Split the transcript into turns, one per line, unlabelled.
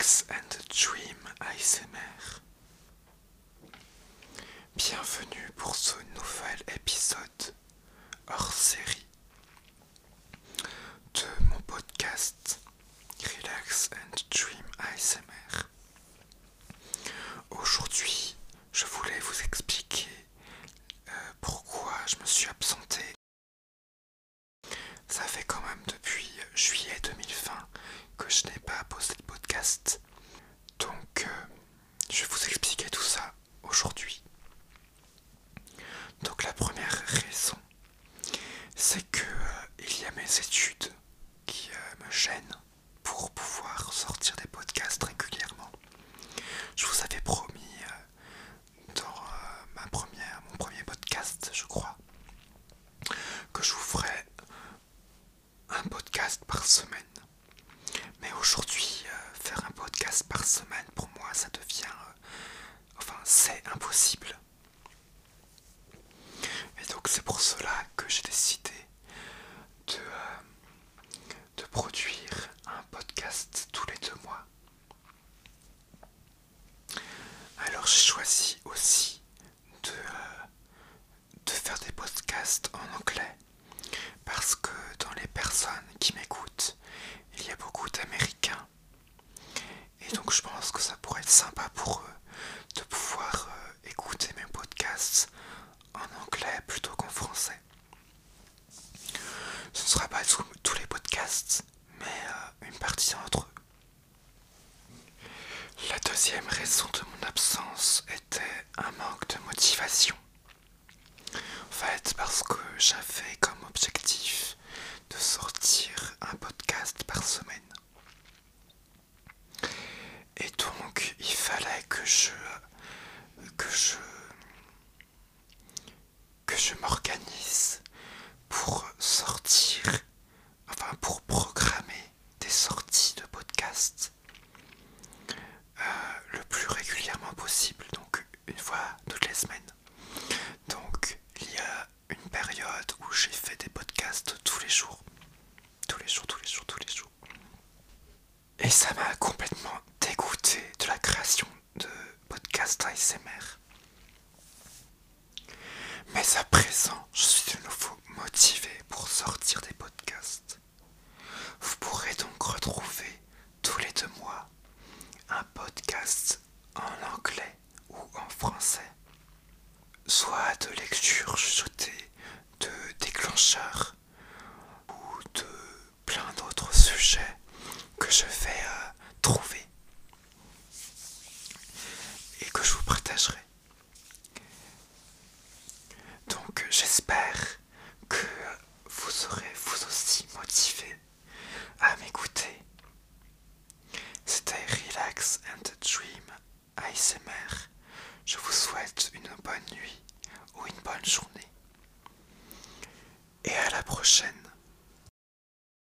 Relax and Dream ASMR. Bienvenue pour ce nouvel épisode hors série de mon podcast Relax and Dream ASMR. Aujourd'hui, je voulais vous expliquer euh, pourquoi je me suis absenté. Ça fait quand même depuis juillet 2020 que je n'ai pas posté de podcast. Donc, euh, je vais vous expliquer tout ça aujourd'hui. Donc la première raison, c'est que euh, il y a mes études qui euh, me gênent pour pouvoir sortir des podcasts régulièrement. Je vous avais promis dans ma première, mon premier podcast, je crois, que je vous ferai un podcast par semaine. Mais aujourd'hui, faire un podcast par semaine, pour moi, ça devient... enfin, Et donc c'est pour cela que j'ai décidé de, de produire un podcast tous les deux mois. Alors j'ai choisi aussi de, de faire des podcasts en anglais parce que dans les personnes qui m'écoutent, il y a beaucoup d'Américains. Et donc je pense que ça pourrait être sympa pour eux de pouvoir euh, écouter mes podcasts en anglais plutôt qu'en français. Ce ne sera pas tous les podcasts, mais euh, une partie d'entre eux. La deuxième raison de mon absence était un manque de motivation. En fait, parce que j'avais comme objectif de sortir un podcast par semaine. Et donc, il fallait que je je que je m'organise pour sortir, enfin pour programmer des sorties de podcast euh, le plus régulièrement possible, donc une fois toutes les semaines. Donc il y a une période où j'ai fait des podcasts tous les jours. Tous les jours, tous les jours, tous les jours. Et ça m'a complètement dégoûté de la création de podcasts ASMR. À présent, je suis de nouveau motivé pour sortir des podcasts. Vous pourrez donc retrouver tous les deux mois un podcast en anglais ou en français, soit de lecture chuchotée, de déclencheur ou de plein d'autres sujets que je vais euh, trouver et que je vous partagerai. Donc j'espère que vous serez vous aussi motivé à m'écouter. C'était Relax and Dream ASMR. Je vous souhaite une bonne nuit ou une bonne journée. Et à la prochaine.